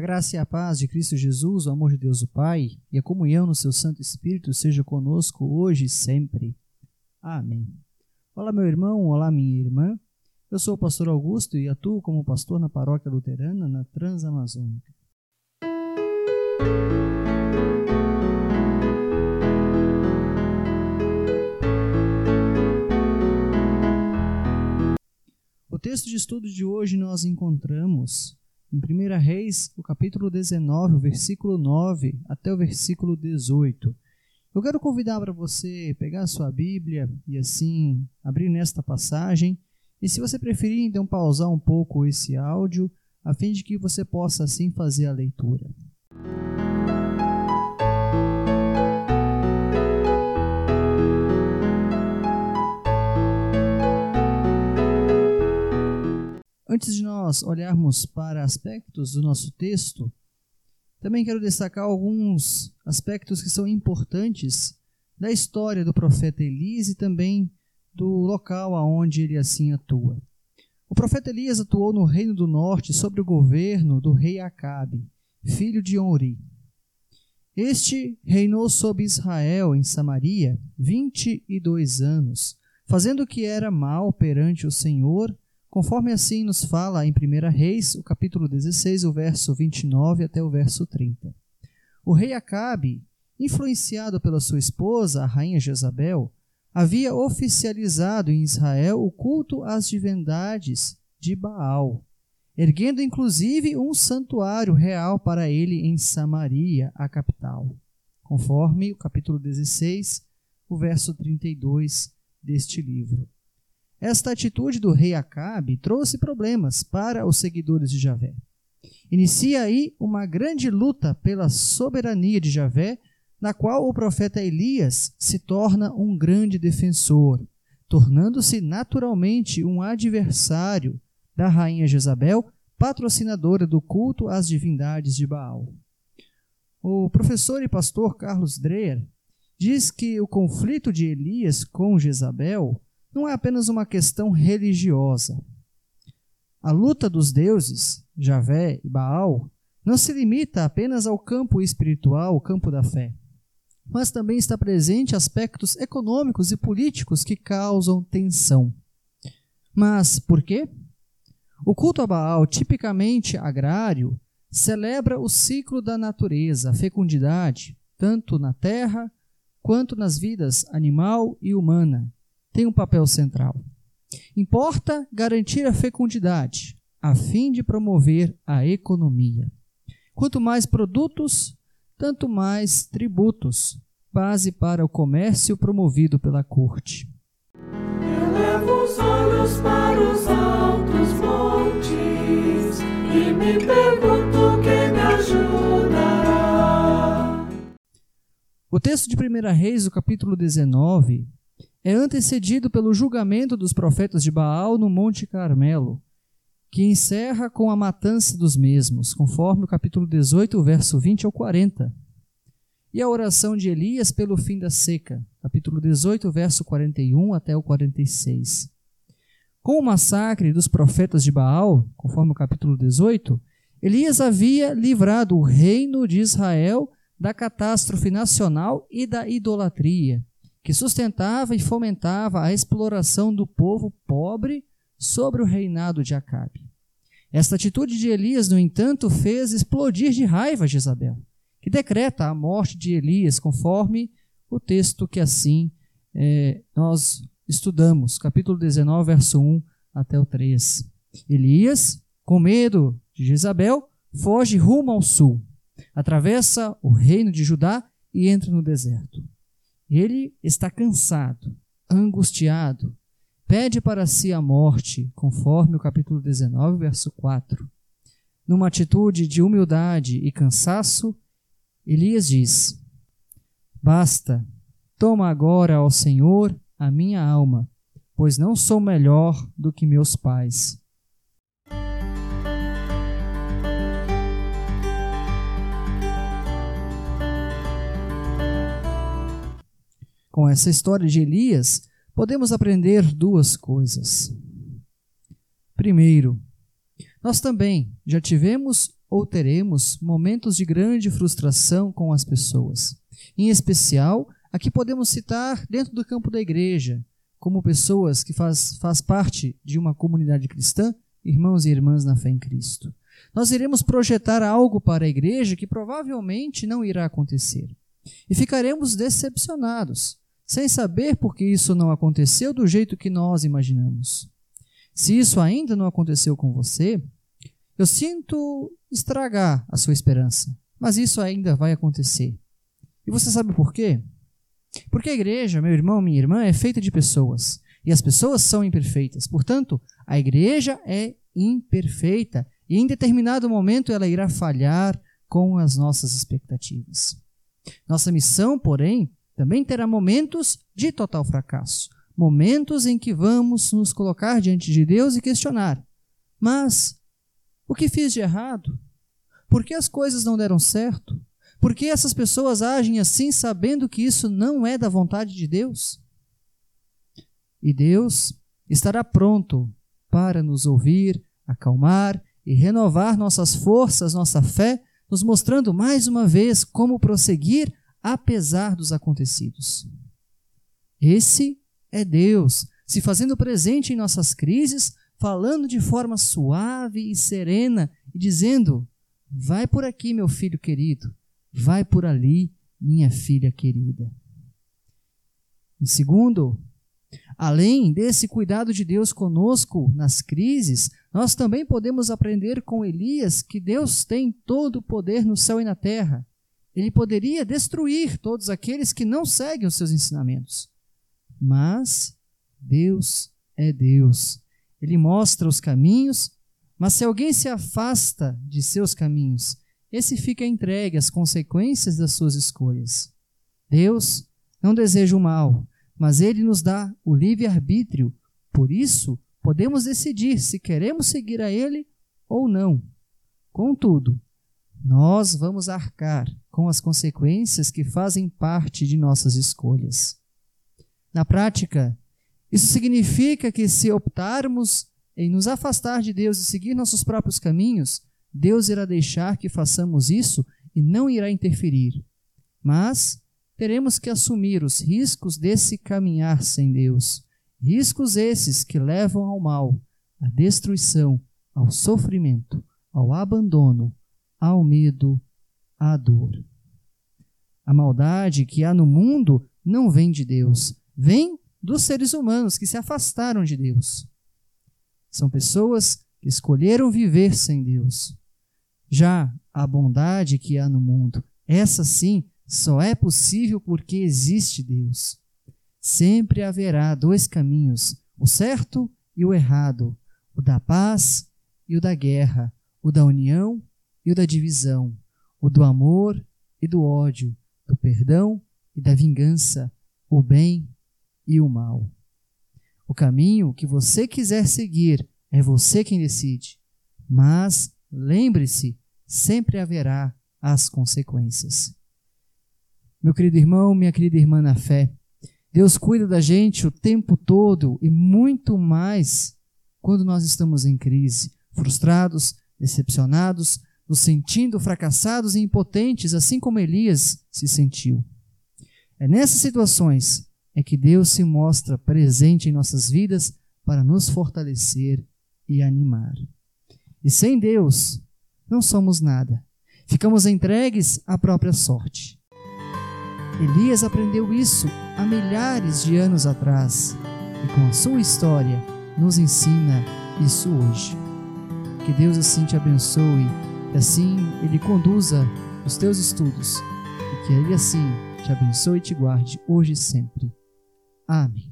a graça e a paz de Cristo Jesus, o amor de Deus o Pai e a comunhão no seu Santo Espírito seja conosco hoje e sempre. Amém. Olá, meu irmão, olá, minha irmã. Eu sou o pastor Augusto e atuo como pastor na paróquia luterana na Transamazônica. O texto de estudo de hoje nós encontramos em 1 Reis, o capítulo 19, o versículo 9 até o versículo 18. Eu quero convidar para você pegar a sua Bíblia e assim abrir nesta passagem. E se você preferir, então pausar um pouco esse áudio, a fim de que você possa assim fazer a leitura. Antes de nós olharmos para aspectos do nosso texto, também quero destacar alguns aspectos que são importantes da história do profeta Elias e também do local aonde ele assim atua. O profeta Elias atuou no reino do norte sob o governo do rei Acabe, filho de Onri. Este reinou sobre Israel em Samaria vinte e dois anos, fazendo o que era mal perante o Senhor Conforme assim nos fala em 1 Reis, o capítulo 16, o verso 29 até o verso 30. O rei Acabe, influenciado pela sua esposa, a rainha Jezabel, havia oficializado em Israel o culto às divindades de Baal, erguendo inclusive um santuário real para ele em Samaria, a capital, conforme o capítulo 16, o verso 32 deste livro. Esta atitude do rei Acabe trouxe problemas para os seguidores de Javé. Inicia aí uma grande luta pela soberania de Javé, na qual o profeta Elias se torna um grande defensor, tornando-se naturalmente um adversário da rainha Jezabel, patrocinadora do culto às divindades de Baal. O professor e pastor Carlos Dreyer diz que o conflito de Elias com Jezabel não é apenas uma questão religiosa. A luta dos deuses, Javé e Baal, não se limita apenas ao campo espiritual, o campo da fé, mas também está presente aspectos econômicos e políticos que causam tensão. Mas por quê? O culto a Baal, tipicamente agrário, celebra o ciclo da natureza, a fecundidade, tanto na terra quanto nas vidas animal e humana, tem um papel central. Importa garantir a fecundidade, a fim de promover a economia. Quanto mais produtos, tanto mais tributos, base para o comércio promovido pela corte. Elevo os olhos para os altos montes e me pergunto quem me ajudará. O texto de 1 Reis, o capítulo 19, é antecedido pelo julgamento dos profetas de Baal no Monte Carmelo, que encerra com a matança dos mesmos, conforme o capítulo 18, verso 20 ao 40. E a oração de Elias pelo fim da seca, capítulo 18, verso 41 até o 46. Com o massacre dos profetas de Baal, conforme o capítulo 18, Elias havia livrado o reino de Israel da catástrofe nacional e da idolatria que sustentava e fomentava a exploração do povo pobre sobre o reinado de Acabe. Esta atitude de Elias, no entanto, fez explodir de raiva Jezabel, que decreta a morte de Elias, conforme o texto que assim é, nós estudamos, capítulo 19, verso 1 até o 3. Elias, com medo de Jezabel, foge rumo ao sul, atravessa o reino de Judá e entra no deserto. Ele está cansado, angustiado, pede para si a morte, conforme o capítulo 19, verso 4. Numa atitude de humildade e cansaço, Elias diz: Basta, toma agora ao Senhor a minha alma, pois não sou melhor do que meus pais. Com essa história de Elias, podemos aprender duas coisas. Primeiro, nós também já tivemos ou teremos momentos de grande frustração com as pessoas. Em especial, aqui podemos citar dentro do campo da igreja, como pessoas que faz, faz parte de uma comunidade cristã, irmãos e irmãs na fé em Cristo. Nós iremos projetar algo para a igreja que provavelmente não irá acontecer. E ficaremos decepcionados, sem saber por que isso não aconteceu do jeito que nós imaginamos. Se isso ainda não aconteceu com você, eu sinto estragar a sua esperança, mas isso ainda vai acontecer. E você sabe por quê? Porque a igreja, meu irmão, minha irmã, é feita de pessoas. E as pessoas são imperfeitas. Portanto, a igreja é imperfeita. E em determinado momento ela irá falhar com as nossas expectativas. Nossa missão, porém, também terá momentos de total fracasso. Momentos em que vamos nos colocar diante de Deus e questionar: Mas o que fiz de errado? Por que as coisas não deram certo? Por que essas pessoas agem assim sabendo que isso não é da vontade de Deus? E Deus estará pronto para nos ouvir, acalmar e renovar nossas forças, nossa fé, nos mostrando mais uma vez como prosseguir apesar dos acontecidos. Esse é Deus se fazendo presente em nossas crises, falando de forma suave e serena e dizendo: Vai por aqui, meu filho querido, Vai por ali, minha filha querida. Em segundo, além desse cuidado de Deus conosco nas crises, nós também podemos aprender com Elias que Deus tem todo o poder no céu e na terra. Ele poderia destruir todos aqueles que não seguem os seus ensinamentos. Mas Deus é Deus. Ele mostra os caminhos, mas se alguém se afasta de seus caminhos esse fica entregue às consequências das suas escolhas. Deus não deseja o mal, mas ele nos dá o livre-arbítrio. Por isso, podemos decidir se queremos seguir a ele ou não. Contudo, nós vamos arcar com as consequências que fazem parte de nossas escolhas. Na prática, isso significa que se optarmos em nos afastar de Deus e seguir nossos próprios caminhos, Deus irá deixar que façamos isso e não irá interferir. Mas teremos que assumir os riscos desse caminhar sem Deus. Riscos esses que levam ao mal, à destruição, ao sofrimento, ao abandono, ao medo, à dor. A maldade que há no mundo não vem de Deus, vem dos seres humanos que se afastaram de Deus. São pessoas que escolheram viver sem Deus. Já a bondade que há no mundo, essa sim, só é possível porque existe Deus. Sempre haverá dois caminhos, o certo e o errado, o da paz e o da guerra, o da união e o da divisão, o do amor e do ódio, do perdão e da vingança, o bem e o mal. O caminho que você quiser seguir é você quem decide, mas lembre-se sempre haverá as consequências. Meu querido irmão, minha querida irmã na fé, Deus cuida da gente o tempo todo e muito mais quando nós estamos em crise, frustrados, decepcionados, nos sentindo fracassados e impotentes, assim como Elias se sentiu. É nessas situações é que Deus se mostra presente em nossas vidas para nos fortalecer e animar. E sem Deus, não somos nada. Ficamos entregues à própria sorte. Elias aprendeu isso há milhares de anos atrás e, com a sua história, nos ensina isso hoje. Que Deus assim te abençoe e assim Ele conduza os teus estudos e que Ele assim te abençoe e te guarde hoje e sempre. Amém.